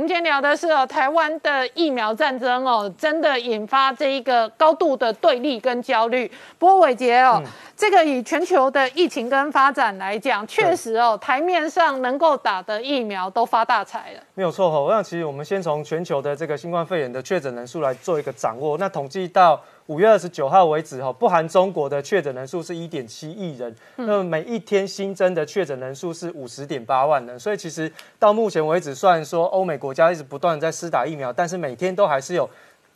我们今天聊的是哦，台湾的疫苗战争哦，真的引发这一个高度的对立跟焦虑。不过伟杰哦，这个以全球的疫情跟发展来讲，确实哦，台面上能够打的疫苗都发大财了。没有错哈，那其实我们先从全球的这个新冠肺炎的确诊人数来做一个掌握。那统计到五月二十九号为止哈，不含中国的确诊人数是一点七亿人，那么每一天新增的确诊人数是五十点八万人。所以其实到目前为止，虽然说欧美国家一直不断在施打疫苗，但是每天都还是有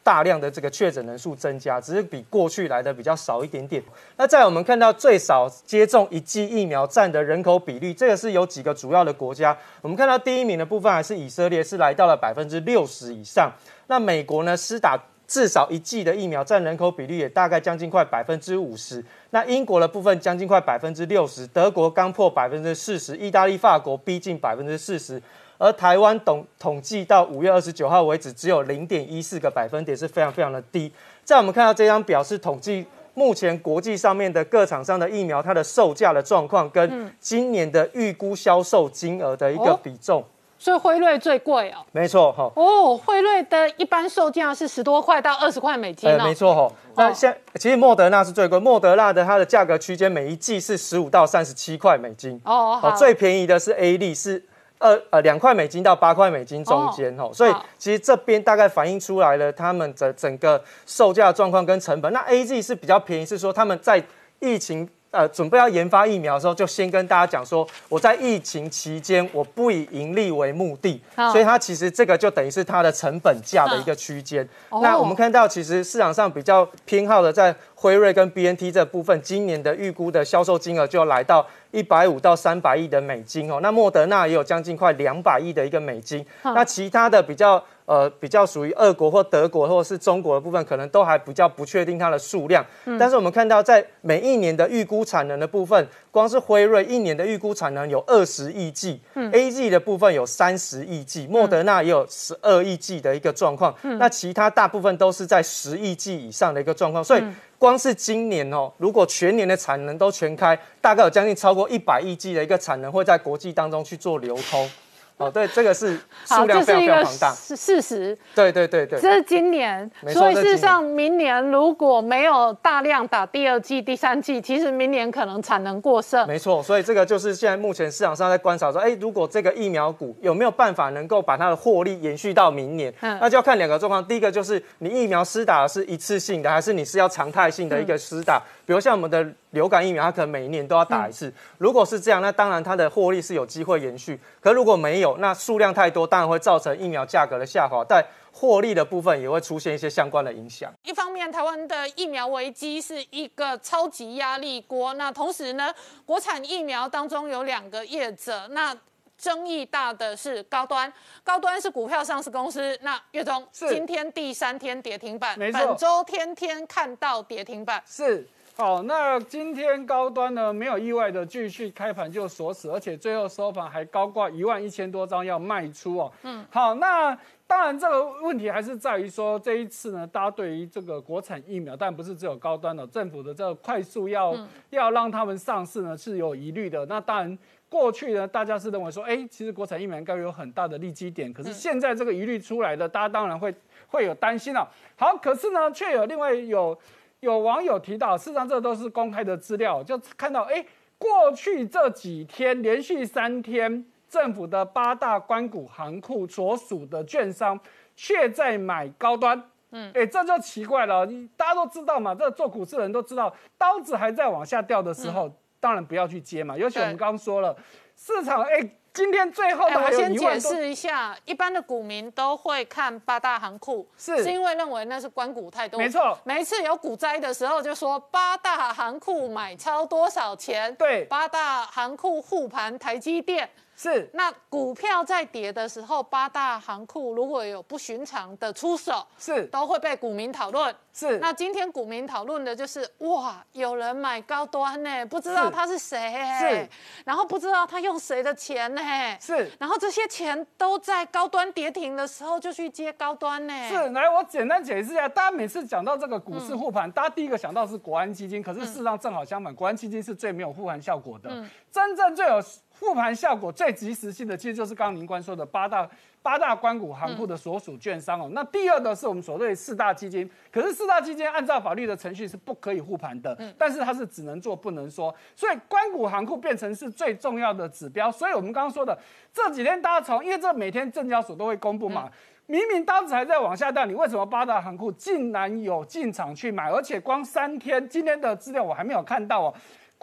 大量的这个确诊人数增加，只是比过去来的比较少一点点。那在我们看到最少接种一剂疫苗占的人口比例，这个是有几个主要的国家。我们看到第一名的部分还是以色列，是来到了百分之六十以上。那美国呢，施打至少一剂的疫苗占人口比例也大概将近快百分之五十。那英国的部分将近快百分之六十，德国刚破百分之四十，意大利、法国逼近百分之四十，而台湾统统计到五月二十九号为止，只有零点一四个百分点，是非常非常的低。在我们看到这张表是统计目前国际上面的各厂商的疫苗它的售价的状况，跟今年的预估销售金额的一个比重。所以辉瑞最贵哦，没错哈。哦，辉瑞的一般售价是十多块到二十块美金哦，没错哈。那现其实莫德纳是最贵，莫德纳的它的价格区间每一季是十五到三十七块美金哦。好，最便宜的是 A 利是二呃两块美金到八块美金中间哦。所以其实这边大概反映出来了他们的整个售价状况跟成本。那 A Z 是比较便宜，是说他们在疫情。呃，准备要研发疫苗的时候，就先跟大家讲说，我在疫情期间我不以盈利为目的，所以它其实这个就等于是它的成本价的一个区间。那我们看到，其实市场上比较偏好的在辉瑞跟 B N T 这部分，今年的预估的销售金额就来到一百五到三百亿的美金哦。那莫德纳也有将近快两百亿的一个美金。那其他的比较。呃，比较属于俄国或德国或者是中国的部分，可能都还比较不确定它的数量。但是我们看到，在每一年的预估产能的部分，光是辉瑞一年的预估产能有二十亿剂，A G 的部分有三十亿剂，莫德纳也有十二亿剂的一个状况。那其他大部分都是在十亿剂以上的一个状况。所以，光是今年哦，如果全年的产能都全开，大概有将近超过一百亿剂的一个产能会在国际当中去做流通。哦，对，这个是 数量非常非常庞大，是事实。对对对对，这是今年，所以事实上明年如果没有大量打第二季、第三季，其实明年可能产能过剩。没错，所以这个就是现在目前市场上在观察说，哎，如果这个疫苗股有没有办法能够把它的获利延续到明年，那就要看两个状况。第一个就是你疫苗施打是一次性的，还是你是要常态性的一个施打？比如像我们的流感疫苗，它可能每一年都要打一次。如果是这样，那当然它的获利是有机会延续。可如果没有，那数量太多，当然会造成疫苗价格的下滑，但获利的部分也会出现一些相关的影响。一方面，台湾的疫苗危机是一个超级压力锅。那同时呢，国产疫苗当中有两个业者，那争议大的是高端。高端是股票上市公司。那岳总，今天第三天跌停板，本周天天看到跌停板，是。好，那今天高端呢没有意外的继续开盘就锁死，而且最后收盘还高挂一万一千多张要卖出哦。嗯，好，那当然这个问题还是在于说这一次呢，大家对于这个国产疫苗，但不是只有高端的，政府的这个快速要要让他们上市呢是有疑虑的。那当然过去呢，大家是认为说，哎，其实国产疫苗应该有很大的利基点，可是现在这个疑虑出来的，大家当然会会有担心了。好，可是呢，却有另外有。有网友提到，事实上这都是公开的资料，就看到，哎，过去这几天连续三天，政府的八大关谷行库所属的券商却在买高端，嗯，哎，这就奇怪了。你大家都知道嘛，这做股市的人都知道，刀子还在往下掉的时候，当然不要去接嘛。尤其我们刚刚说了，市场，哎。今天最后的，我先解释一下，一般的股民都会看八大行库，是是因为认为那是关股太多，没错。每一次有股灾的时候，就说八大行库买超多少钱，对，八大行库护盘台积电。是，那股票在跌的时候，八大行库如果有不寻常的出手，是。都会被股民讨论。是，那今天股民讨论的就是哇，有人买高端呢，不知道他是谁，是，然后不知道他用谁的钱呢，是，然后这些钱都在高端跌停的时候就去接高端呢。是，来我简单解释一下，大家每次讲到这个股市护盘，大家第一个想到是国安基金，可是事实上正好相反，国安基金是最没有护盘效果的，真正最有。复盘效果最及时性的，其实就是刚刚您官说的八大八大关谷行库的所属券商哦。那第二个是我们所谓四大基金，可是四大基金按照法律的程序是不可以护盘的，但是它是只能做不能说，所以关谷行库变成是最重要的指标。所以我们刚刚说的这几天大家从，因为这每天证交所都会公布嘛。明明当时还在往下掉，你为什么八大行库竟然有进场去买？而且光三天，今天的资料我还没有看到哦。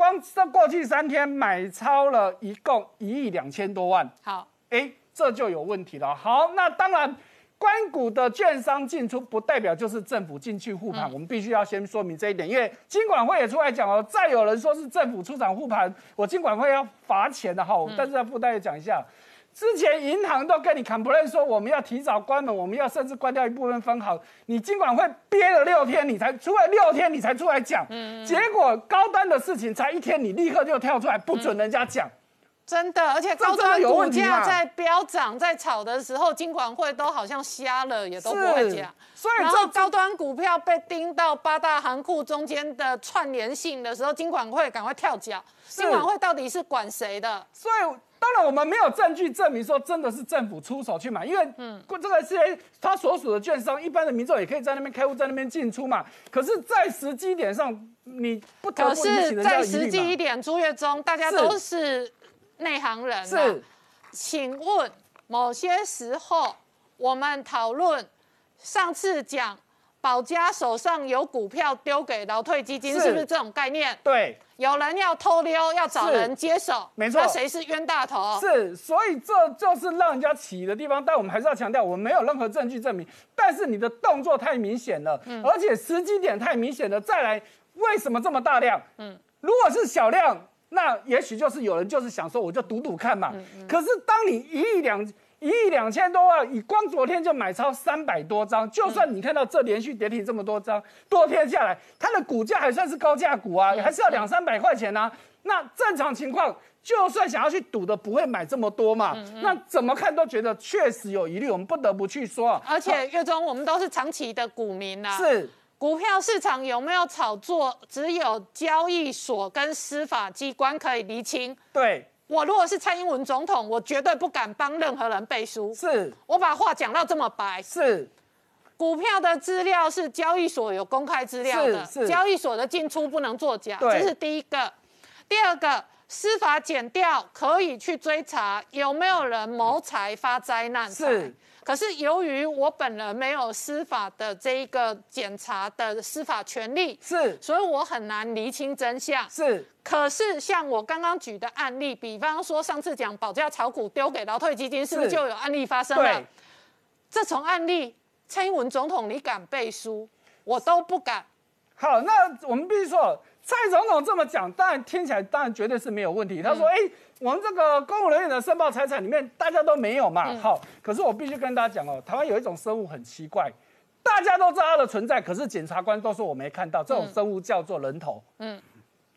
光这过去三天买超了一共一亿两千多万。好，哎，这就有问题了。好，那当然，关谷的券商进出不代表就是政府进去护盘，我们必须要先说明这一点。因为金管会也出来讲哦，再有人说是政府出场护盘，我金管会要罚钱的哈。但是要附带讲一下。之前银行都跟你 complain 说我们要提早关门，我们要甚至关掉一部分分行，你尽管会憋了六天，你才出来六天，你才出来讲，嗯。结果高端的事情才一天，你立刻就跳出来不准人家讲，真的，而且高端股价在飙涨在炒的时候，金管会都好像瞎了，也都不会讲，所以然后高端股票被盯到八大行库中间的串联性的时候，金管会赶快跳脚，金管会到底是管谁的？所以。当然，我们没有证据证明说真的是政府出手去买，因为嗯，这个是他所属的券商，一般的民众也可以在那边开户，在那边进出嘛。可是，在实际点上，你不可是，在实际一点，朱月中，大家都是内行人。是，请问某些时候我们讨论上次讲。保家手上有股票丢给劳退基金，是不是这种概念？对，有人要偷溜，要找人接手，没错。那谁是冤大头？是，所以这就是让人家起疑的地方。但我们还是要强调，我们没有任何证据证明。但是你的动作太明显了，而且时机点太明显了。再来，为什么这么大量？嗯，如果是小量，那也许就是有人就是想说，我就赌赌看嘛。可是当你一亿两。一亿两千多万，你光昨天就买超三百多张，就算你看到这连续跌停这么多张，多天下来，它的股价还算是高价股啊，还是要两三百块钱呢。那正常情况，就算想要去赌的，不会买这么多嘛。那怎么看都觉得确实有疑虑，我们不得不去说。而且月中我们都是长期的股民呐，是股票市场有没有炒作，只有交易所跟司法机关可以厘清。对。我如果是蔡英文总统，我绝对不敢帮任何人背书。是，我把话讲到这么白。是，股票的资料是交易所有公开资料的，交易所的进出不能作假，这是第一个。第二个，司法减掉可以去追查有没有人谋财发灾难是。可是由于我本人没有司法的这一个检查的司法权利，是，所以我很难厘清真相。是，可是像我刚刚举的案例，比方说上次讲保价炒股丢给劳退基金，是不是就有案例发生了？这种案例，蔡英文总统你敢背书，我都不敢。好，那我们必须说。蔡总统这么讲，当然听起来当然绝对是没有问题。他说：“哎，我们这个公务人员的申报财产里面，大家都没有嘛。好，可是我必须跟大家讲哦，台湾有一种生物很奇怪，大家都知道它的存在，可是检察官都说我没看到。这种生物叫做人头。嗯，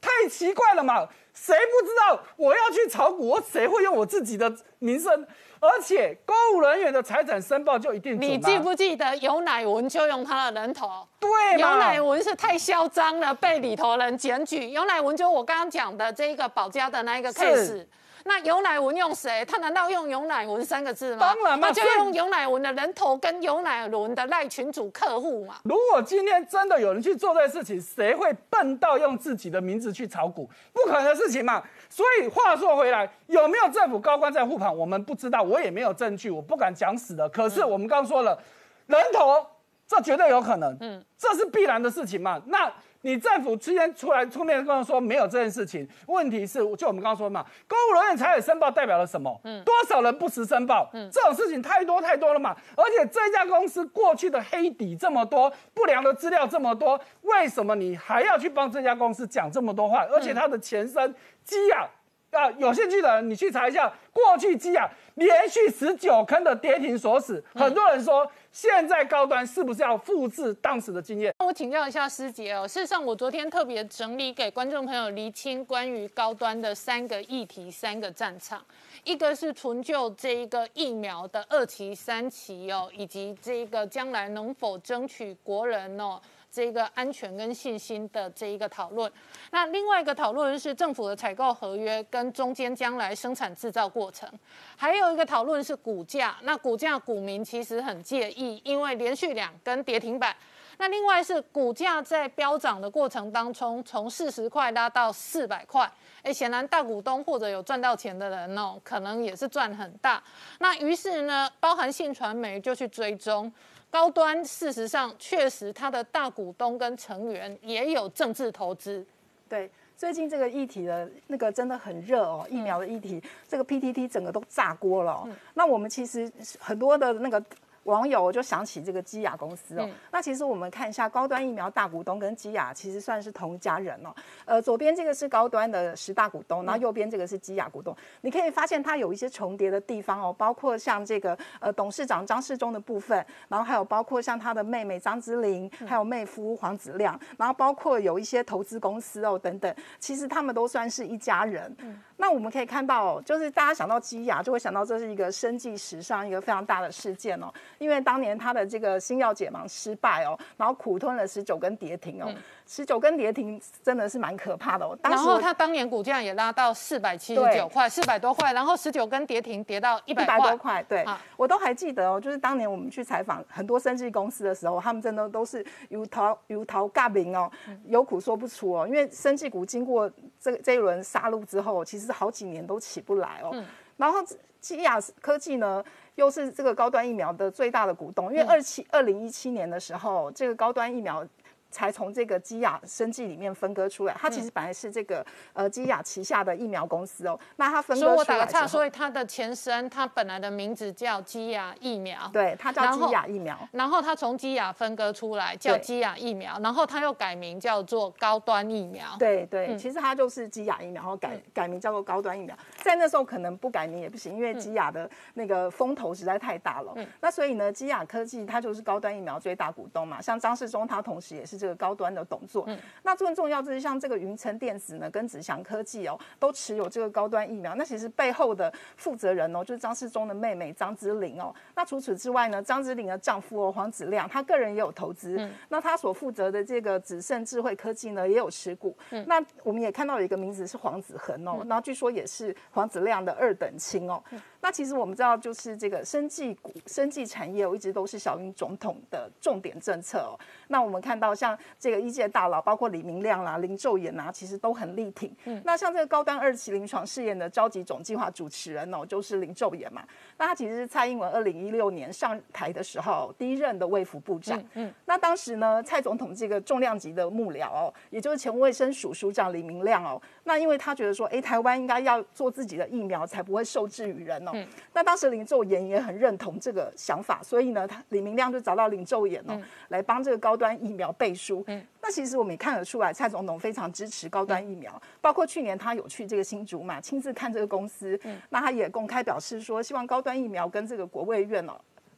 太奇怪了嘛，谁不知道我要去炒股，我谁会用我自己的名声？”而且公务人员的财产申报就一定你记不记得尤乃文就用他的人头？对，尤乃文是太嚣张了，被里头人检举。尤乃文就我刚刚讲的这一个保家的那一个 case。那尤乃文用谁？他难道用尤乃文三个字吗？当然嘛，就用尤乃文的人头跟尤乃文的赖群主客户嘛。如果今天真的有人去做这事情，谁会笨到用自己的名字去炒股？不可能的事情嘛。所以话说回来，有没有政府高官在护盘，我们不知道，我也没有证据，我不敢讲死的。可是我们刚说了，人头这绝对有可能，嗯，这是必然的事情嘛。那。你政府之前出来出面跟我说没有这件事情，问题是就我们刚刚说嘛，公务人员财产申报代表了什么？嗯，多少人不实申报？嗯，这种事情太多太多了嘛。而且这家公司过去的黑底这么多，不良的资料这么多，为什么你还要去帮这家公司讲这么多话？而且它的前身基亚啊，有兴趣的人你去查一下，过去基亚连续十九坑的跌停锁死，很多人说现在高端是不是要复制当时的经验？我请教一下师姐哦，事实上我昨天特别整理给观众朋友厘清关于高端的三个议题、三个战场，一个是纯就这一个疫苗的二期、三期哦，以及这一个将来能否争取国人哦。这个安全跟信心的这一个讨论，那另外一个讨论是政府的采购合约跟中间将来生产制造过程，还有一个讨论是股价。那股价股民其实很介意，因为连续两根跌停板。那另外是股价在飙涨的过程当中，从四十块拉到四百块，哎，显然大股东或者有赚到钱的人哦，可能也是赚很大。那于是呢，包含信传媒就去追踪。高端事实上确实，它的大股东跟成员也有政治投资。对，最近这个议题的那个真的很热哦，疫苗的议题，这个 PTT 整个都炸锅了。那我们其实很多的那个。网友就想起这个基亚公司哦，那其实我们看一下高端疫苗大股东跟基亚其实算是同一家人哦。呃，左边这个是高端的十大股东，然后右边这个是基亚股东。你可以发现它有一些重叠的地方哦，包括像这个呃董事长张世忠的部分，然后还有包括像他的妹妹张之琳，还有妹夫黄子亮，然后包括有一些投资公司哦等等，其实他们都算是一家人。嗯那我们可以看到，就是大家想到基亚，就会想到这是一个生计史上一个非常大的事件哦。因为当年他的这个新药解盲失败哦，然后苦吞了十九根跌停哦。十九根跌停真的是蛮可怕的哦。然后他当年股价也拉到四百七十九块，四百多块，然后十九根跌停跌到一百多块。对，我都还记得哦，就是当年我们去采访很多生技公司的时候，他们真的都是有逃有逃尬名哦，有苦说不出哦。因为生技股经过这这一轮杀戮之后，其实好几年都起不来哦。然后基亚科技呢，又是这个高端疫苗的最大的股东，因为二七二零一七年的时候，这个高端疫苗。才从这个基亚生技里面分割出来，它其实本来是这个呃基亚旗下的疫苗公司哦。那它分割出来所以我打个岔，所以它的前身，它本来的名字叫基亚疫苗。对，它叫基亚疫苗。然后它从基亚分割出来叫基亚疫苗，然后它又改名叫做高端疫苗。对对，其实它就是基亚疫苗，然后改改名叫做高端疫苗。在那时候可能不改名也不行，因为基亚的那个风头实在太大了。嗯那所以呢，基亚科技它就是高端疫苗最大股东嘛。像张世忠，他同时也是。这个高端的董座，那更重要就是像这个云层电子呢，跟子祥科技哦，都持有这个高端疫苗。那其实背后的负责人哦，就是张世忠的妹妹张之玲哦。那除此之外呢，张之玲的丈夫哦黄子亮，他个人也有投资。那他所负责的这个紫盛智慧科技呢，也有持股。那我们也看到有一个名字是黄子恒哦，然后据说也是黄子亮的二等亲哦。那其实我们知道，就是这个生技股、生技产业，我一直都是小英总统的重点政策哦。那我们看到像这个一届大佬，包括李明亮啦、林昼延啊，其实都很力挺。嗯，那像这个高端二期临床试验的召集总计划主持人哦，就是林昼延嘛。那他其实是蔡英文二零一六年上台的时候第一任的卫福部长。嗯，那当时呢，蔡总统这个重量级的幕僚哦，也就是前卫生署署长李明亮哦，那因为他觉得说，哎，台湾应该要做自己的疫苗，才不会受制于人哦。嗯，那当时林昼延也很认同这个想法，所以呢，他李明亮就找到林昼延哦，来帮这个高端疫苗背书。嗯，那其实我们也看得出来，蔡总统非常支持高端疫苗，包括去年他有去这个新竹嘛，亲自看这个公司。嗯，那他也公开表示说，希望高端疫苗跟这个国卫院哦。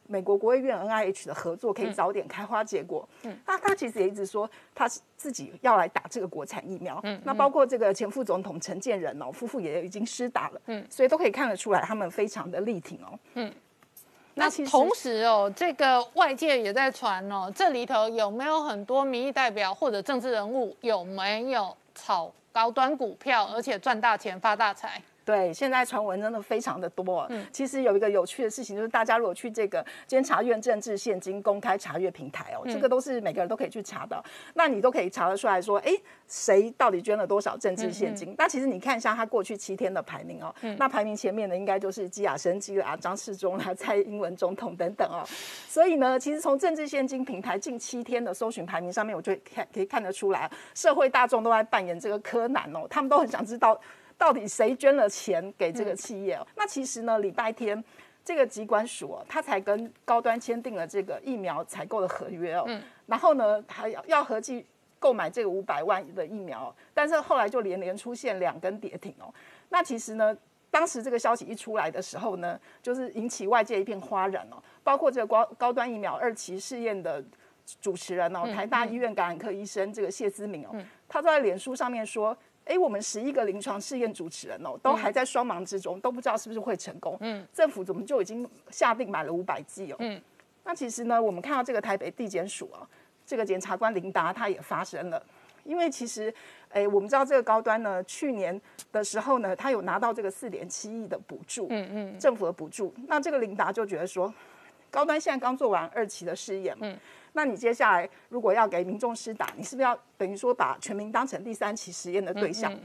美国国务院 N I H 的合作可以早点开花结果。嗯，那他其实也一直说他是自己要来打这个国产疫苗。嗯，那包括这个前副总统陈建仁哦，夫妇也已经施打了。嗯，所以都可以看得出来，他们非常的力挺哦。嗯，那同时哦，这个外界也在传哦，这里头有没有很多民意代表或者政治人物有没有炒高端股票，而且赚大钱发大财？对，现在传闻真的非常的多。嗯，其实有一个有趣的事情，就是大家如果去这个监察院政治现金公开查阅平台哦，这个都是每个人都可以去查的。那你都可以查得出来说，哎，谁到底捐了多少政治现金？那其实你看一下他过去七天的排名哦，那排名前面的应该就是基亚生基啊、张世忠啦、蔡英文总统等等哦。所以呢，其实从政治现金平台近七天的搜寻排名上面，我就看可以看得出来，社会大众都在扮演这个柯南哦，他们都很想知道。到底谁捐了钱给这个企业？那其实呢，礼拜天这个机关署哦，他才跟高端签订了这个疫苗采购的合约哦。嗯。然后呢，还要要合计购买这个五百万的疫苗，但是后来就连连出现两根跌停哦。那其实呢，当时这个消息一出来的时候呢，就是引起外界一片哗然哦，包括这个高高端疫苗二期试验的主持人哦，台大医院感染科医生这个谢思明哦，他在脸书上面说。哎，我们十一个临床试验主持人哦，都还在双盲之中，都不知道是不是会成功。嗯，政府怎么就已经下定买了五百剂哦？嗯，那其实呢，我们看到这个台北地检署啊，这个检察官林达他也发声了，因为其实，哎，我们知道这个高端呢，去年的时候呢，他有拿到这个四点七亿的补助，嗯嗯，政府的补助。那这个林达就觉得说，高端现在刚做完二期的试验，嗯。那你接下来如果要给民众施打，你是不是要等于说把全民当成第三期实验的对象？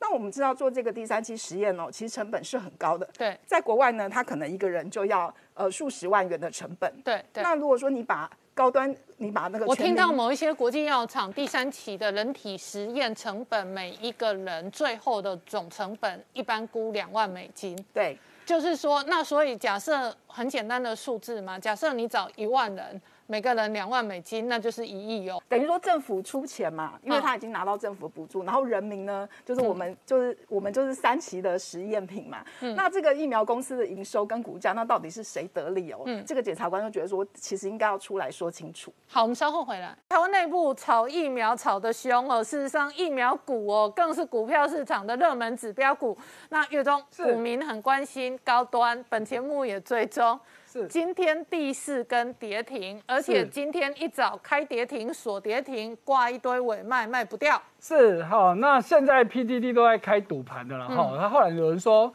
那我们知道做这个第三期实验哦，其实成本是很高的。对，在国外呢，他可能一个人就要呃数十万元的成本。对对。那如果说你把高端，你把那个我听到某一些国际药厂第三期的人体实验成本，每一个人最后的总成本一般估两万美金。对，就是说，那所以假设很简单的数字嘛，假设你找一万人。每个人两万美金，那就是一亿哦。等于说政府出钱嘛，因为他已经拿到政府补助，然后人民呢，就是我们，就是我们就是三期的实验品嘛。那这个疫苗公司的营收跟股价，那到底是谁得利哦？嗯这个检察官就觉得说，其实应该要出来说清楚。好，我们稍后回来。台湾内部炒疫苗炒得凶哦，事实上疫苗股哦，更是股票市场的热门指标股。那月中股民很关心高端，本节目也追踪。是今天第四根跌停，而且今天一早开跌停锁跌停，挂一堆尾卖卖不掉。是哈，那现在 PDD 都在开赌盘的了哈。他后来有人说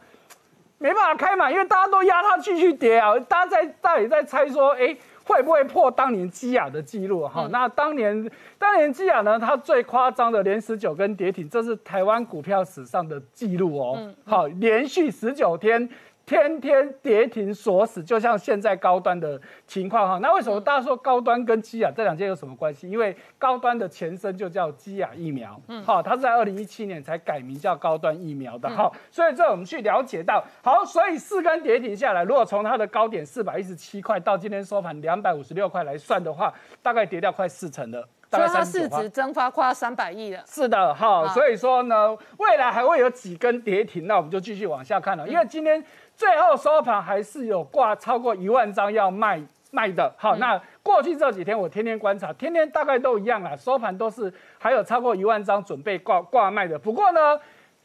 没办法开嘛，因为大家都压它继续跌啊。大家在大也在猜说，哎，会不会破当年基亚的记录哈？那当年当年基亚呢，它最夸张的连十九根跌停，这是台湾股票史上的记录哦。好，连续十九天。天天跌停锁死，就像现在高端的情况哈。那为什么大家说高端跟基亚这两件有什么关系？因为高端的前身就叫基亚疫苗，嗯，好，它是在二零一七年才改名叫高端疫苗的哈。所以这我们去了解到，好，所以四根跌停下来，如果从它的高点四百一十七块到今天收盘两百五十六块来算的话，大概跌掉快四成了。所以它市值蒸发快要三百亿了。是的，哈，所以说呢，未来还会有几根跌停，那我们就继续往下看了，因为今天。最后收盘还是有挂超过一万张要卖卖的，好，那过去这几天我天天观察，天天大概都一样啦，收盘都是还有超过一万张准备挂挂卖的。不过呢，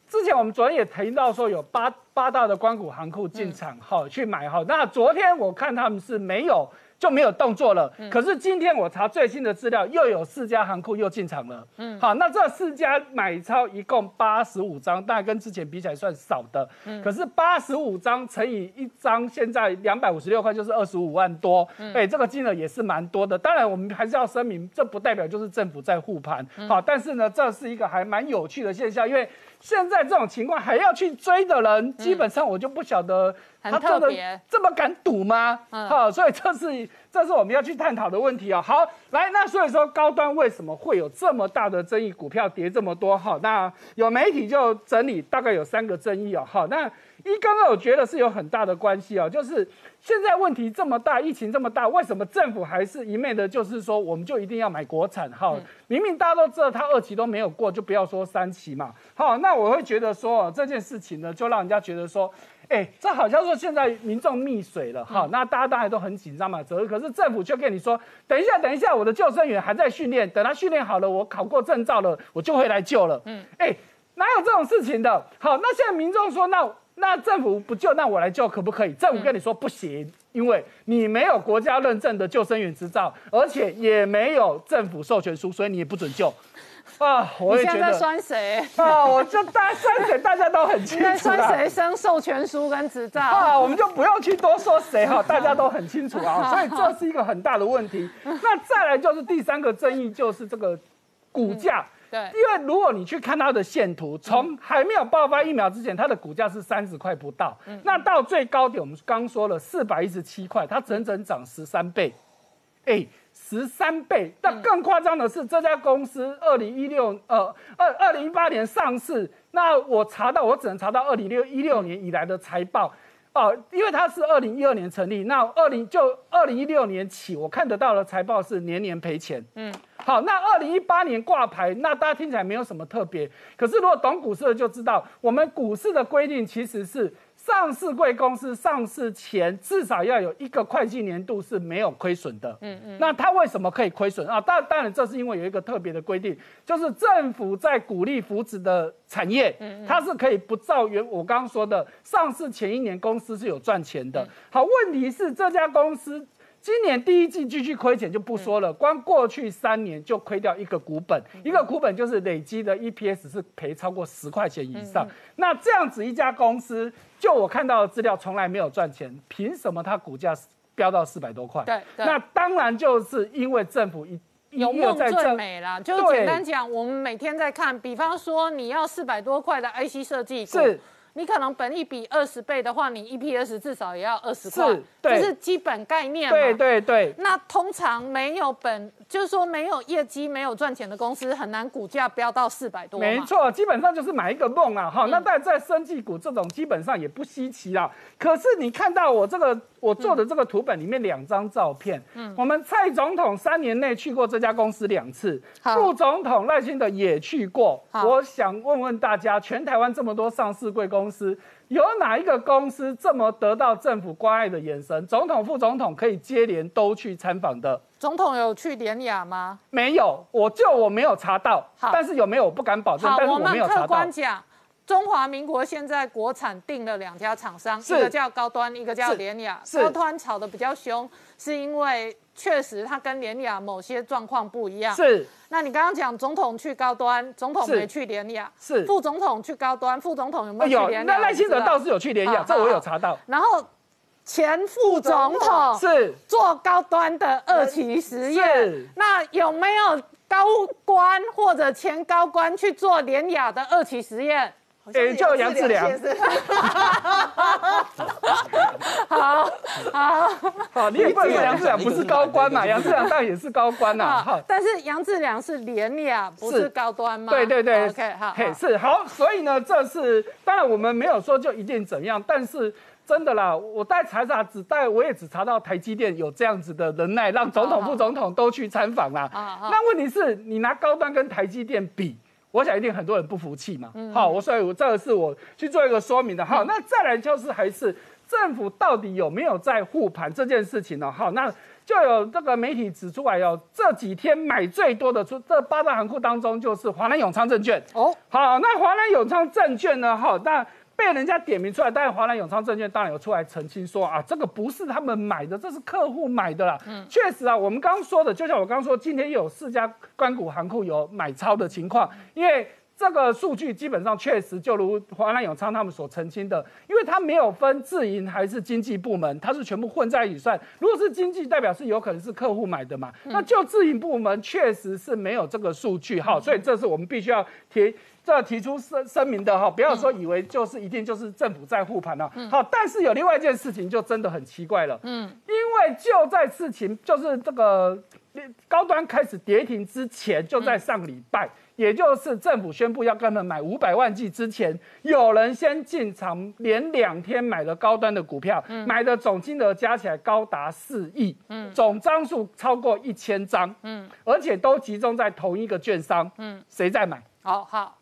之前我们昨天也提到说有八八大的关谷行库进场，好去买，好，那昨天我看他们是没有。就没有动作了。可是今天我查最新的资料，又有四家航库又进场了。嗯，好，那这四家买超一共八十五张，但跟之前比起来算少的。嗯，可是八十五张乘以一张，现在两百五十六块就是二十五万多。嗯，哎，这个金额也是蛮多的。当然，我们还是要声明，这不代表就是政府在护盘。好，但是呢，这是一个还蛮有趣的现象，因为现在这种情况还要去追的人，基本上我就不晓得。他做的这么敢赌吗？好，所以这是这是我们要去探讨的问题哦。好，来，那所以说高端为什么会有这么大的争议？股票跌这么多？好，那有媒体就整理大概有三个争议哦。好，那一刚刚我觉得是有很大的关系哦，就是现在问题这么大，疫情这么大，为什么政府还是一昧的，就是说我们就一定要买国产？好，明明大家都知道它二期都没有过，就不要说三期嘛。好，那我会觉得说这件事情呢，就让人家觉得说。哎，这好像说现在民众溺水了好，那大家当然都很紧张嘛。可是政府却跟你说，等一下，等一下，我的救生员还在训练，等他训练好了，我考过证照了，我就会来救了。嗯，哎，哪有这种事情的？好，那现在民众说，那那政府不救，那我来救可不可以？政府跟你说不行，因为你没有国家认证的救生员执照，而且也没有政府授权书，所以你也不准救。啊，我也觉得酸谁啊？我就大酸谁，大家都很清楚在。酸谁生授权书跟执照啊？我们就不用去多说谁哈，大家都很清楚啊。所以这是一个很大的问题。那再来就是第三个争议，就是这个股价。对，因为如果你去看它的线图，从还没有爆发疫苗之前，它的股价是三十块不到。嗯那到最高点，我们刚说了四百一十七块，它整整涨十三倍。哎。十三倍，但更夸张的是，这家公司二零一六呃二二零一八年上市，那我查到，我只能查到二零六一六年以来的财报，哦，因为它是二零一二年成立，那二零就二零一六年起，我看得到的财报是年年赔钱。嗯，好，那二零一八年挂牌，那大家听起来没有什么特别，可是如果懂股市的就知道，我们股市的规定其实是。上市贵公司上市前至少要有一个会计年度是没有亏损的。嗯嗯。那它为什么可以亏损啊？当当然这是因为有一个特别的规定，就是政府在鼓励扶持的产业，它是可以不照原我刚刚说的上市前一年公司是有赚钱的。好，问题是这家公司。今年第一季继续亏钱就不说了，光过去三年就亏掉一个股本，一个股本就是累积的 EPS 是赔超过十块钱以上。那这样子一家公司，就我看到的资料从来没有赚钱，凭什么它股价飙到四百多块？对，那当然就是因为政府一有梦最美啦。就简单讲，我们每天在看，比方说你要四百多块的 IC 设计股。是。你可能本益比二十倍的话，你 EPS 至少也要二十块，这是基本概念嘛？对对对。那通常没有本，就是说没有业绩、没有赚钱的公司，很难股价飙到四百多。没错，基本上就是买一个梦啊！哈，那但在生技股这种基本上也不稀奇啦。可是你看到我这个我做的这个图本里面两张照片，嗯，我们蔡总统三年内去过这家公司两次，副总统赖清德也去过。我想问问大家，全台湾这么多上市贵，公司有哪一个公司这么得到政府关爱的眼神？总统、副总统可以接连都去参访的。总统有去联雅吗？没有，我就我没有查到。但是有没有我不敢保证。好，我们客观讲，中华民国现在国产定了两家厂商，一个叫高端，一个叫联雅。高端炒的比较凶，是因为。确实，它跟联雅某些状况不一样。是，那你刚刚讲总统去高端，总统没去联雅。是，副总统去高端，副总统有没有去联雅？那赖清德倒是有去联雅，这我有查到。然后前副总统是做高端的二期实验，那有没有高官或者前高官去做联雅的二期实验？哎，叫杨志良。好好好，你也不能说杨志良不是高官嘛？杨志良当然也是高官呐。好，但是杨志良是廉雅，不是高端嘛？对对对。OK，好，是好。所以呢，这是当然我们没有说就一定怎样，但是真的啦，我带查查只带，我也只查到台积电有这样子的能耐，让总统、副总统都去参访啦。那问题是你拿高端跟台积电比？我想一定很多人不服气嘛，好，我所以我这个是我去做一个说明的，好，那再来就是还是政府到底有没有在护盘这件事情呢？好，那就有这个媒体指出来哟，这几天买最多的出这八大行库当中就是华南永昌证券。哦，好，那华南永昌证券呢，好，那。被人家点名出来，当然华南永昌证券当然有出来澄清说啊，这个不是他们买的，这是客户买的啦。嗯，确实啊，我们刚刚说的，就像我刚刚说，今天有四家关谷行库有买超的情况，因为这个数据基本上确实就如华南永昌他们所澄清的，因为它没有分自营还是经济部门，它是全部混在一起算。如果是经济，代表是有可能是客户买的嘛，那就自营部门确实是没有这个数据哈，所以这是我们必须要提。这提出声声明的哈，不要说以为就是一定就是政府在护盘了，好，但是有另外一件事情就真的很奇怪了，嗯，因为就在事情就是这个高端开始跌停之前，就在上礼拜，也就是政府宣布要跟他们买五百万剂之前，有人先进场，连两天买了高端的股票，买的总金额加起来高达四亿，嗯，总张数超过一千张，嗯，而且都集中在同一个券商，嗯，谁在买？好好。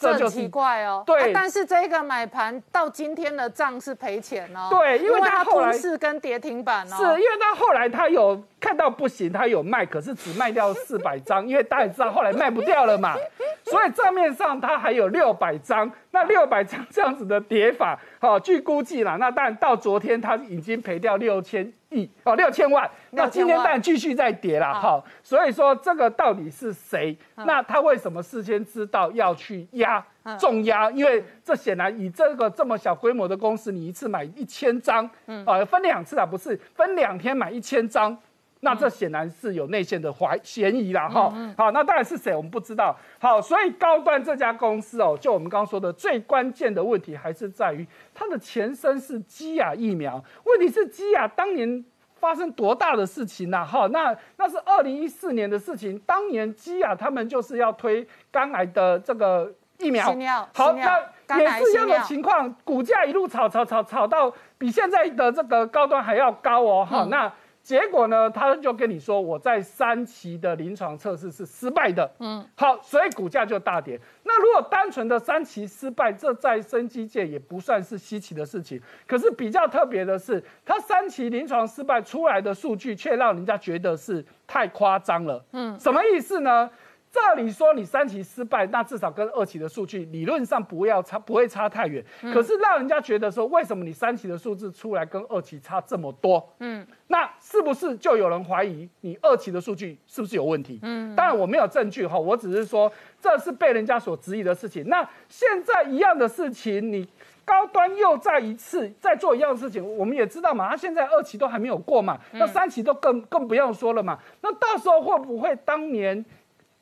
这就奇怪哦，对，但是这个买盘到今天的账是赔钱哦，对，因为它后来是跟跌停板哦，是因为它后来它有看到不行，它有卖，可是只卖掉四百张，因为大家知道后来卖不掉了嘛，所以账面上它还有六百张，那六百张这样子的跌法，好，据估计啦，那当然到昨天它已经赔掉六千。亿哦，六千万，那今天当然继续在跌了，好，所以说这个到底是谁？那他为什么事先知道要去压重压？因为这显然以这个这么小规模的公司，你一次买一千张，啊，分两次啊，不是分两天买一千张，那这显然是有内线的怀嫌疑啦，哈，好，那当然是谁我们不知道，好，所以高端这家公司哦，就我们刚刚说的最关键的问题还是在于。它的前身是基亚疫苗，问题是基亚当年发生多大的事情呢？哈，那那是二零一四年的事情，当年基亚他们就是要推肝癌的这个疫苗，好，那也是一样的情况，股价一路炒炒炒炒到比现在的这个高端还要高哦，哈，那结果呢，他就跟你说，我在三期的临床测试是失败的。嗯，好，所以股价就大跌。那如果单纯的三期失败，这在生机界也不算是稀奇的事情。可是比较特别的是，他三期临床失败出来的数据，却让人家觉得是太夸张了。嗯，什么意思呢？照理说，你三期失败，那至少跟二期的数据理论上不要差，不会差太远。可是让人家觉得说，为什么你三期的数字出来跟二期差这么多？嗯，那是不是就有人怀疑你二期的数据是不是有问题？嗯，当然我没有证据哈，我只是说这是被人家所质疑的事情。那现在一样的事情，你高端又再一次再做一样的事情，我们也知道嘛，他现在二期都还没有过嘛，那三期都更更不用说了嘛。那到时候会不会当年？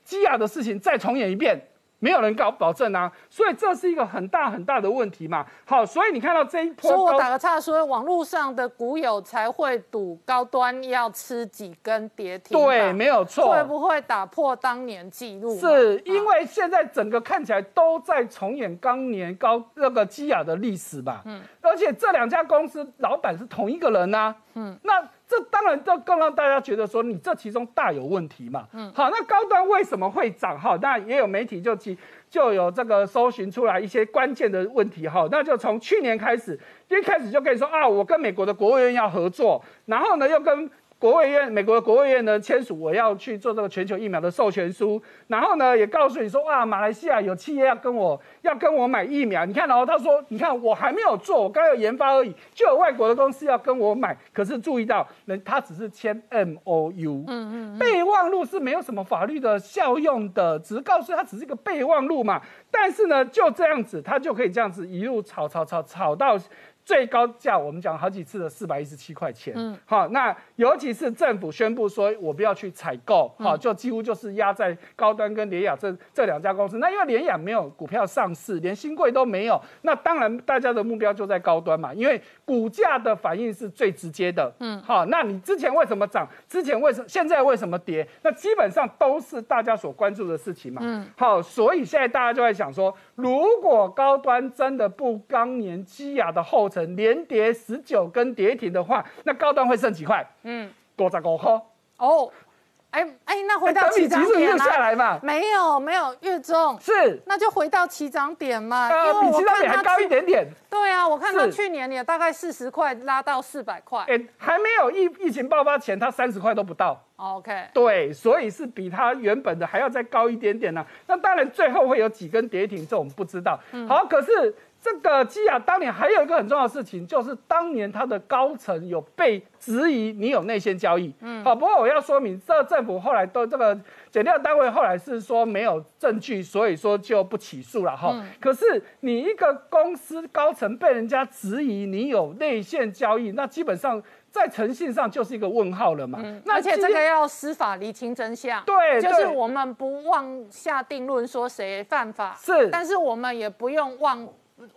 基亚的事情再重演一遍，没有人搞保证啊，所以这是一个很大很大的问题嘛。好，所以你看到这一波，所以我打个岔说，网络上的股友才会赌高端要吃几根跌停，对，没有错，会不会打破当年记录？是因为现在整个看起来都在重演当年高那个基亚的历史吧？嗯，而且这两家公司老板是同一个人呐。嗯，那。这当然就更让大家觉得说你这其中大有问题嘛。嗯，好，那高端为什么会涨？哈，那也有媒体就提就有这个搜寻出来一些关键的问题。哈，那就从去年开始，一开始就跟你说啊，我跟美国的国务院要合作，然后呢又跟。国务院，美国的国务院呢签署我要去做这个全球疫苗的授权书，然后呢也告诉你说，哇，马来西亚有企业要跟我要跟我买疫苗，你看然后，他说，你看我还没有做，我刚有研发而已，就有外国的公司要跟我买，可是注意到，人他只是签 M O U，嗯嗯，备忘录是没有什么法律的效用的，只是告诉他只是一个备忘录嘛，但是呢就这样子，他就可以这样子一路炒炒炒炒到。最高价我们讲好几次的四百一十七块钱，嗯，好，那尤其是政府宣布说我不要去采购，好，就几乎就是压在高端跟联雅这这两家公司。那因为联雅没有股票上市，连新贵都没有，那当然大家的目标就在高端嘛，因为股价的反应是最直接的，嗯，好，那你之前为什么涨？之前为什现在为什么跌？那基本上都是大家所关注的事情嘛，嗯，好，所以现在大家就在想说，如果高端真的不当年积压的后尘。连跌十九根跌停的话，那高端会剩几块？嗯，多十五块。哦，哎哎，那回到起涨点下来嘛？没有没有，月中是，那就回到起涨点嘛。呃，比起涨点还高一点点。对啊，我看到去年也大概四十块拉到四百块。哎，还没有疫疫情爆发前，它三十块都不到。OK。对，所以是比它原本的还要再高一点点呢。那当然最后会有几根跌停，这我们不知道。好，可是。这个基亚当年还有一个很重要的事情，就是当年他的高层有被质疑你有内线交易。嗯，好，不过我要说明，这政府后来都这个检调单位后来是说没有证据，所以说就不起诉了哈。可是你一个公司高层被人家质疑你有内线交易，那基本上在诚信上就是一个问号了嘛。嗯，而且这个要司法厘清真相。对，就是我们不妄下定论说谁犯法，是，但是我们也不用妄。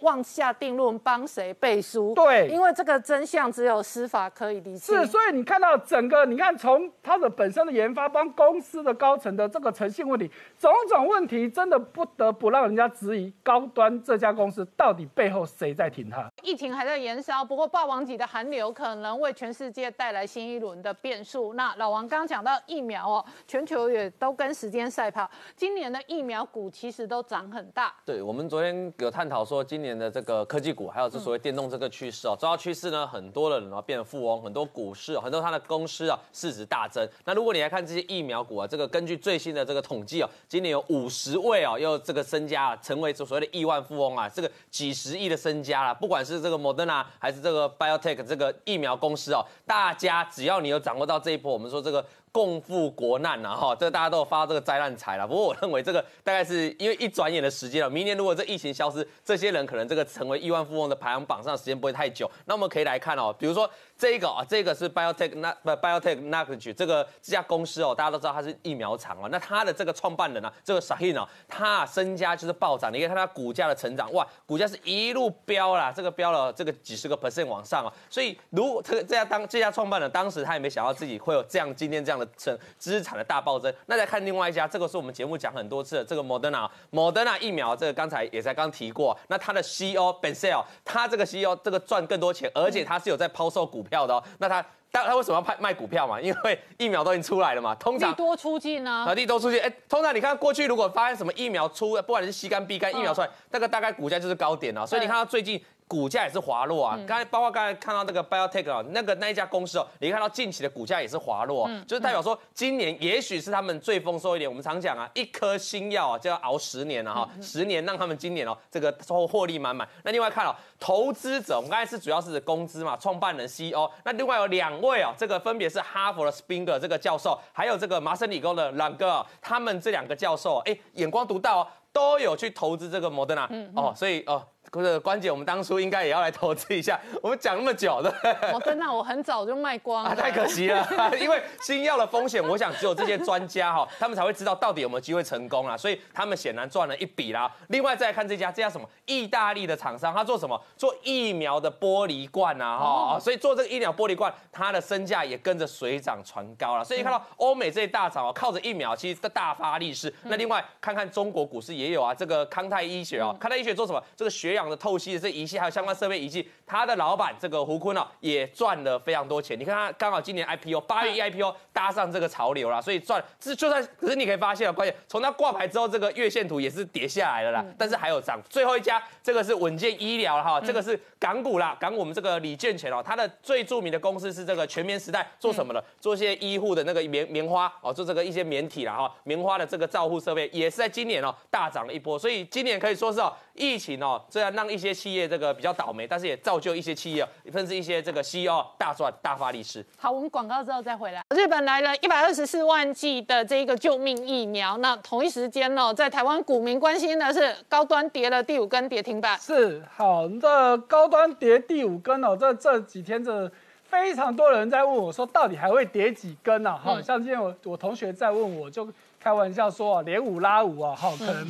妄下定论，帮谁背书？对，因为这个真相只有司法可以理清。是，所以你看到整个，你看从它的本身的研发，帮公司的高层的这个诚信问题，种种问题，真的不得不让人家质疑高端这家公司到底背后谁在挺它？疫情还在延烧，不过霸王级的寒流可能为全世界带来新一轮的变数。那老王刚刚讲到疫苗哦，全球也都跟时间赛跑，今年的疫苗股其实都涨很大。对，我们昨天有探讨说。今年的这个科技股，还有这所谓电动这个趋势哦，主要趋势呢，很多的人啊变富翁，很多股市，很多它的公司啊市值大增。那如果你来看这些疫苗股啊，这个根据最新的这个统计哦，今年有五十位哦，又这个身家啊成为所谓的亿万富翁啊，这个几十亿的身家啦，不管是这个 Moderna 还是这个 Biotech 这个疫苗公司哦，大家只要你有掌握到这一波，我们说这个。共赴国难呐，哈，这大家都有发这个灾难财了。不过我认为这个大概是因为一转眼的时间了。明年如果这疫情消失，这些人可能这个成为亿万富翁的排行榜上时间不会太久。那我们可以来看哦，比如说。这个啊，这个是 biotech 那不 biotech n a g e 这个这家公司哦，大家都知道它是疫苗厂哦。那它的这个创办人呢，这个 Sahin 哦，他身家就是暴涨。你可以看他股价的成长，哇，股价是一路飙啦，这个飙了这个几十个 percent 往上哦。所以如果这个这家当这家创办人当时他也没想到自己会有这样今天这样的成资产的大暴增。那再看另外一家，这个是我们节目讲很多次的这个 Moderna，Moderna 疫苗，这个刚才也才刚提过。那他的 CEO Ben Sale，他这个 CEO 这个赚更多钱，而且他是有在抛售股票。票的哦。那他。但他为什么要卖卖股票嘛？因为疫苗都已经出来了嘛，通常多出尽啊？啊，利多出尽，哎，通常你看过去如果发现什么疫苗出，不管是吸肝 B 肝疫苗出来，那个大概股价就是高点了。所以你看他最近。股价也是滑落啊，刚才包括刚才看到那个 Biotech 啊，那个那一家公司哦，你看到近期的股价也是滑落，就是代表说今年也许是他们最丰收一点。我们常讲啊，一颗新药啊就要熬十年了哈，十年让他们今年哦这个获获利满满。那另外看哦，投资者，我们刚才是主要是工资嘛，创办人 CEO，那另外有两位哦，这个分别是哈佛的 Springer 这个教授，还有这个麻省理工的朗哥，他们这两个教授哎眼光独到哦，都有去投资这个 Moderna 哦，所以哦。或者关姐，我们当初应该也要来投资一下。我们讲那么久的，我真的我很早就卖光了，太可惜了。因为新药的风险，我想只有这些专家哈，他们才会知道到底有没有机会成功啊。所以他们显然赚了一笔啦。另外再来看这家，这家什么？意大利的厂商，他做什么？做疫苗的玻璃罐啊哈。所以做这个疫苗玻璃罐，它的身价也跟着水涨船高了。所以你看到欧美这些大厂哦，靠着疫苗其实大发利市。那另外看看中国股市也有啊，这个康泰医学哦，康泰医学做什么？这个血氧。的透析的这仪器，还有相关设备仪器，他的老板这个胡坤哦，也赚了非常多钱。你看他刚好今年 IPO，八月一 IPO 搭上这个潮流了，所以赚这就算。可是你可以发现啊，关键从他挂牌之后，这个月线图也是跌下来了啦。但是还有涨。最后一家这个是稳健医疗了哈，这个是港股啦，港股我们这个李健全哦，他的最著名的公司是这个全棉时代，做什么的？做一些医护的那个棉棉花哦，做这个一些棉体了哈，棉花的这个照护设备也是在今年哦大涨了一波。所以今年可以说是哦。疫情哦，虽然让一些企业这个比较倒霉，但是也造就一些企业，甚至一些这个 CEO 大赚大发利市。好，我们广告之后再回来。日本来了一百二十四万剂的这个救命疫苗，那同一时间呢，在台湾股民关心的是高端跌了第五根跌停板。是，好，这高端跌第五根哦，这这几天这非常多人在问我说，到底还会跌几根呢？哈，像今天我我同学在问我就。开玩笑说啊，连五拉五啊，哈，可能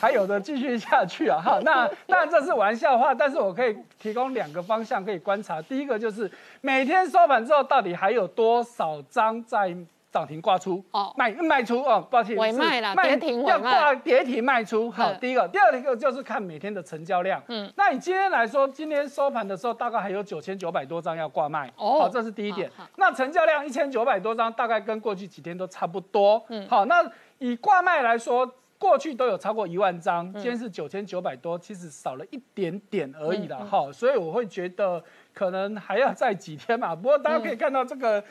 还有的继续下去啊，哈。那 当然这是玩笑话，但是我可以提供两个方向可以观察。第一个就是每天收盘之后，到底还有多少张在涨停挂出？哦，卖卖出哦，抱歉，尾卖了，跌停要挂跌停卖出。好，第一个，第二个就是看每天的成交量。嗯，那你今天来说，今天收盘的时候大概还有九千九百多张要挂卖。哦，好，这是第一点。那成交量一千九百多张，大概跟过去几天都差不多。嗯，好，那。以挂卖来说，过去都有超过一万张，今天是九千九百多，其实少了一点点而已了哈，所以我会觉得可能还要再几天嘛。不过大家可以看到这个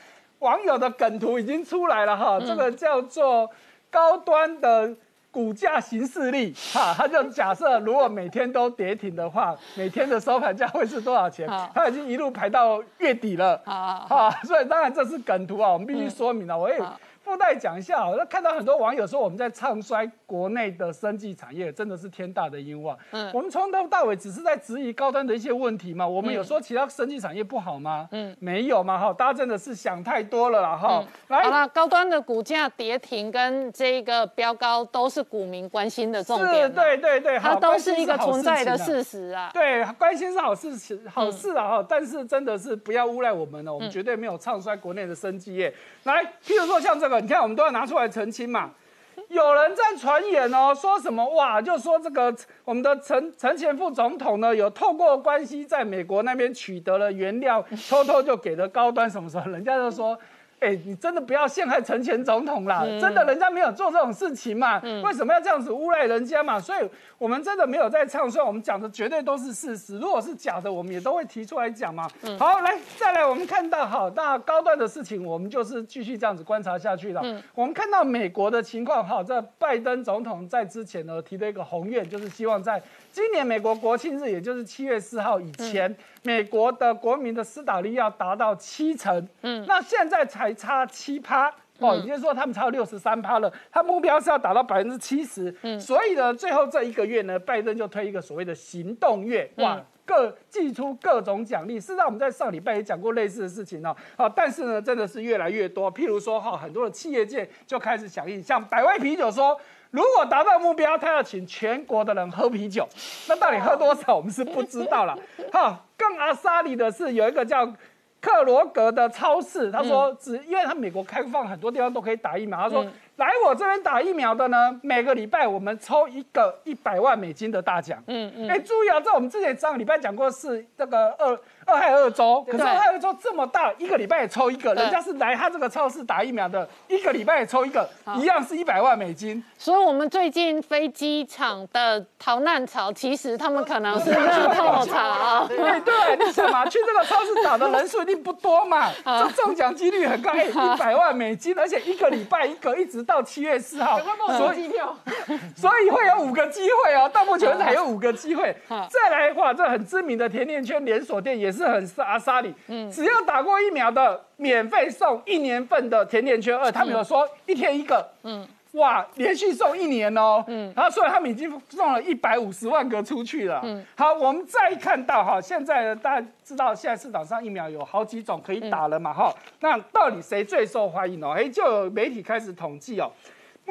网友的梗图已经出来了哈，这个叫做高端的股价形势力哈，他就假设如果每天都跌停的话，每天的收盘价会是多少钱？他已经一路排到月底了。啊，哈，所以当然这是梗图啊，我们必须说明了，我也。附带讲一下，我看到很多网友说我们在唱衰国内的生技产业，真的是天大的冤枉。嗯，我们从头到尾只是在质疑高端的一些问题嘛。我们有说其他生技产业不好吗？嗯，没有嘛。哈，大家真的是想太多了啦。哈，来，好了，高端的股价跌停跟这个标高都是股民关心的重点。是，对对对，它都是一个存在的事实啊。对，关心是好事情，好事啊。哈，但是真的是不要诬赖我们了，我们绝对没有唱衰国内的生技业。来，譬如说像这个。你看，我们都要拿出来澄清嘛。有人在传言哦，说什么哇，就说这个我们的陈陈前副总统呢，有透过关系在美国那边取得了原料，偷偷就给了高端什么什么，人家就说。哎，你真的不要陷害陈前总统啦！真的，人家没有做这种事情嘛？为什么要这样子诬赖人家嘛？所以，我们真的没有在唱衰，我们讲的绝对都是事实。如果是假的，我们也都会提出来讲嘛。好，来，再来，我们看到好，那高端的事情，我们就是继续这样子观察下去了。我们看到美国的情况，好，在拜登总统在之前呢提的一个宏愿，就是希望在今年美国国庆日，也就是七月四号以前。美国的国民的施打率要达到七成，嗯，那现在才差七趴哦，也就是说他们差六十三趴了，他目标是要达到百分之七十，嗯，所以呢，最后这一个月呢，拜登就推一个所谓的行动月，哇，各寄出各种奖励，事实上我们在上礼拜也讲过类似的事情哦，好，但是呢，真的是越来越多，譬如说哈，很多的企业界就开始响应，像百威啤酒说。如果达到目标，他要请全国的人喝啤酒，那到底喝多少，我们是不知道了。哈，更阿萨里的是有一个叫克罗格的超市，他说只因为他美国开放很多地方都可以打疫苗，他说来我这边打疫苗的呢，每个礼拜我们抽一个一百万美金的大奖。嗯嗯，哎，注意啊，在我们之前上个礼拜讲过是这个二。二害二州，可是二害二州这么大，一个礼拜也抽一个，人家是来他这个超市打疫苗的，一个礼拜也抽一个，一样是一百万美金。所以，我们最近飞机场的逃难潮，其实他们可能是热透潮。对对，你想嘛，去这个超市打的人数一定不多嘛，这中奖几率很高，哎，一百万美金，而且一个礼拜一个，一直到七月四号，所以 所以会有五个机会哦，到目前为止还有五个机会。再来的话，这很知名的甜甜圈连锁店也是很沙沙里，嗯，只要打过疫苗的，免费送一年份的甜甜圈二，他们有说一天一个，嗯，哇，连续送一年哦，嗯，然后所以他们已经送了一百五十万个出去了，嗯，好，我们再看到哈，现在大家知道现在市场上疫苗有好几种可以打了嘛，哈，那到底谁最受欢迎哦？哎，就有媒体开始统计哦。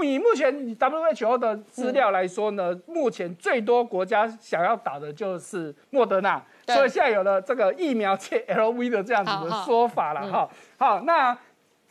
以目前 WHO 的资料来说呢，目前最多国家想要打的就是莫德纳，所以现在有了这个疫苗界 LV 的这样子的说法了哈。好，那。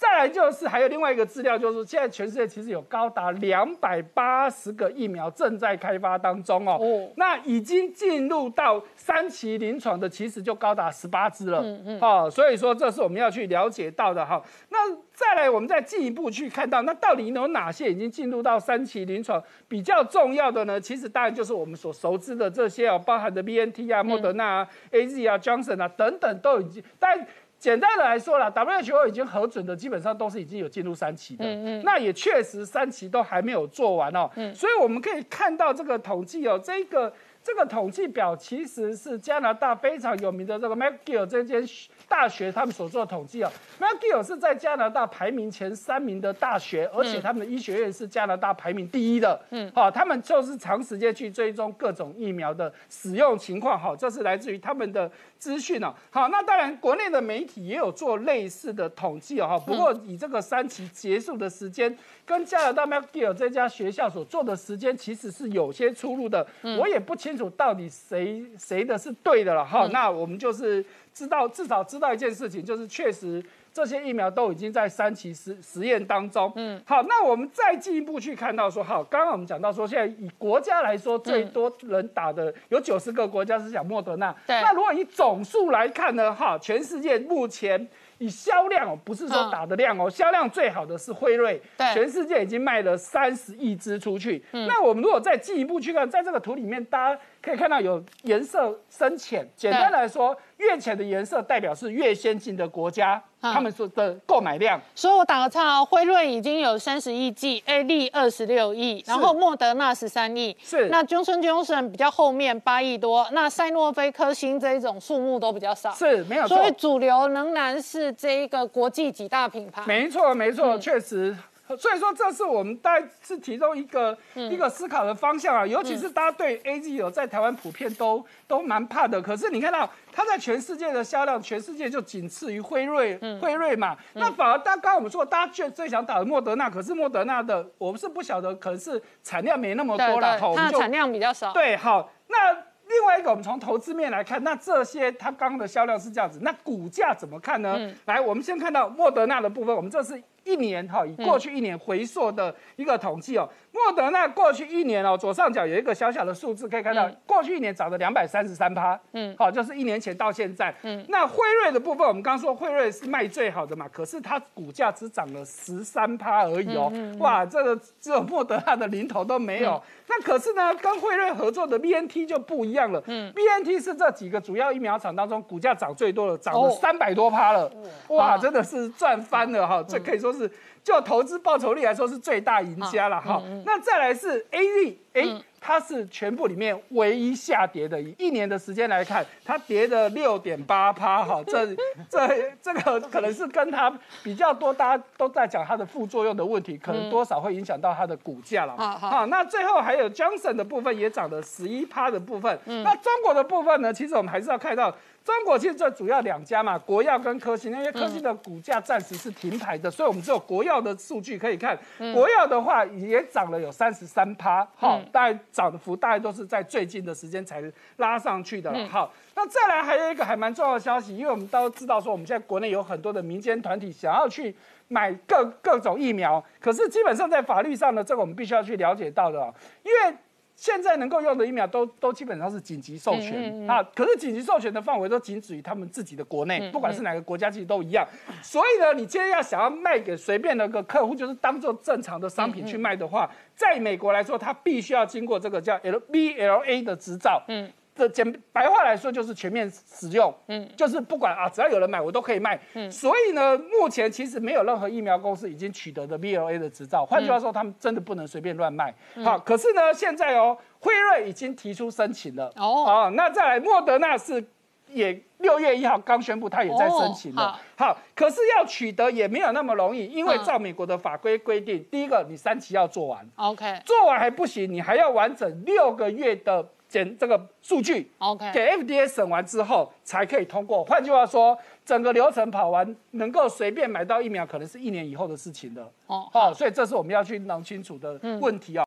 再来就是还有另外一个资料，就是现在全世界其实有高达两百八十个疫苗正在开发当中哦。哦。那已经进入到三期临床的，其实就高达十八支了。嗯嗯。好，所以说这是我们要去了解到的哈。那再来，我们再进一步去看到，那到底有哪些已经进入到三期临床比较重要的呢？其实当然就是我们所熟知的这些哦，包含的 BNT 啊、莫德纳啊、AZ 啊、Johnson 啊等等都已经，但。简单的来说啦，WHO 已经核准的基本上都是已经有进入三期的，嗯嗯，那也确实三期都还没有做完哦，嗯，所以我们可以看到这个统计哦，这个这个统计表其实是加拿大非常有名的这个 McGill 这间。大学他们所做的统计啊，McGill 是在加拿大排名前三名的大学，而且他们的医学院是加拿大排名第一的。嗯，好，他们就是长时间去追踪各种疫苗的使用情况。好，这是来自于他们的资讯哦。好，那当然国内的媒体也有做类似的统计哦。哈，不过以这个三期结束的时间跟加拿大 McGill 这家学校所做的时间其实是有些出入的。嗯我也不清楚到底谁谁的是对的了。哈，那我们就是。知道至少知道一件事情，就是确实这些疫苗都已经在三期实实验当中。嗯，好，那我们再进一步去看到说，好，刚刚我们讲到说，现在以国家来说，最多人打的有九十个国家是讲莫德纳。对。那如果以总数来看呢，哈，全世界目前以销量哦，不是说打的量哦，销量最好的是辉瑞。对。全世界已经卖了三十亿支出去。嗯。那我们如果再进一步去看，在这个图里面，大家可以看到有颜色深浅。简单来说。越浅的颜色代表是越先进的国家，他们说的购买量。所以我打个岔，辉瑞已经有三十亿剂，A 利二十六亿，然后莫德纳十三亿，是。那 Johnson Johnson 比较后面八亿多，那赛诺菲科兴这一种数目都比较少，是没有。所以主流仍然是这一个国际几大品牌。没错，没错，确实。所以说，这是我们大概是其中一个一个思考的方向啊，尤其是大家对 A Z 有在台湾普遍都都蛮怕的。可是你看到它在全世界的销量，全世界就仅次于辉瑞，辉瑞嘛。那反而大刚刚我们说，大家最最想打的莫德纳，可是莫德纳的我们是不晓得，可能是产量没那么多了，它产量比较少。对，好，那另外一个我们从投资面来看，那这些它刚刚的销量是这样子，那股价怎么看呢？来，我们先看到莫德纳的部分，我们这是。一年哈，以过去一年回溯的一个统计哦，莫德纳过去一年哦，左上角有一个小小的数字，可以看到过去一年涨了两百三十三趴，嗯，好，就是一年前到现在，嗯，那辉瑞的部分，我们刚刚说辉瑞是卖最好的嘛，可是它股价只涨了十三趴而已哦，哇，这个只有莫德纳的零头都没有，那可是呢，跟辉瑞合作的 B N T 就不一样了，嗯，B N T 是这几个主要疫苗厂当中股价涨最多的，涨了三百多趴了，哇，真的是赚翻了哈，这可以说。是，就投资报酬率来说是最大赢家了哈。那再来是 A Z，哎。它是全部里面唯一下跌的，以一年的时间来看，它跌了六点八趴哈，这这这个可能是跟它比较多，大家都在讲它的副作用的问题，可能多少会影响到它的股价了。好，好，那最后还有 Johnson 的部分也涨了十一趴的部分。那中国的部分呢？其实我们还是要看到中国其实最主要两家嘛，国药跟科兴，因为科兴的股价暂时是停牌的，所以我们只有国药的数据可以看。国药的话也涨了有三十三趴，好，大概涨的幅大概都是在最近的时间才拉上去的。好，那再来还有一个还蛮重要的消息，因为我们都知道说我们现在国内有很多的民间团体想要去买各各种疫苗，可是基本上在法律上呢，这个我们必须要去了解到的，因为。现在能够用的疫苗都都基本上是紧急授权啊，可是紧急授权的范围都仅止于他们自己的国内，不管是哪个国家其实都一样。所以呢，你今天要想要卖给随便的个客户，就是当做正常的商品去卖的话，在美国来说，它必须要经过这个叫 L B L A 的执照。嗯。这简白话来说就是全面使用，嗯，就是不管啊，只要有人买，我都可以卖，嗯，所以呢，目前其实没有任何疫苗公司已经取得的 BLA 的执照，换句话说，他们真的不能随便乱卖。好，可是呢，现在哦，辉瑞已经提出申请了，哦，好，那再来莫德纳是也六月一号刚宣布，他也在申请了，好，可是要取得也没有那么容易，因为照美国的法规规定，第一个你三期要做完，OK，做完还不行，你还要完整六个月的。检这个数据，OK，给 FDA 审完之后才可以通过。换句话说，整个流程跑完，能够随便买到疫苗，可能是一年以后的事情了。哦，好，所以这是我们要去弄清楚的问题啊。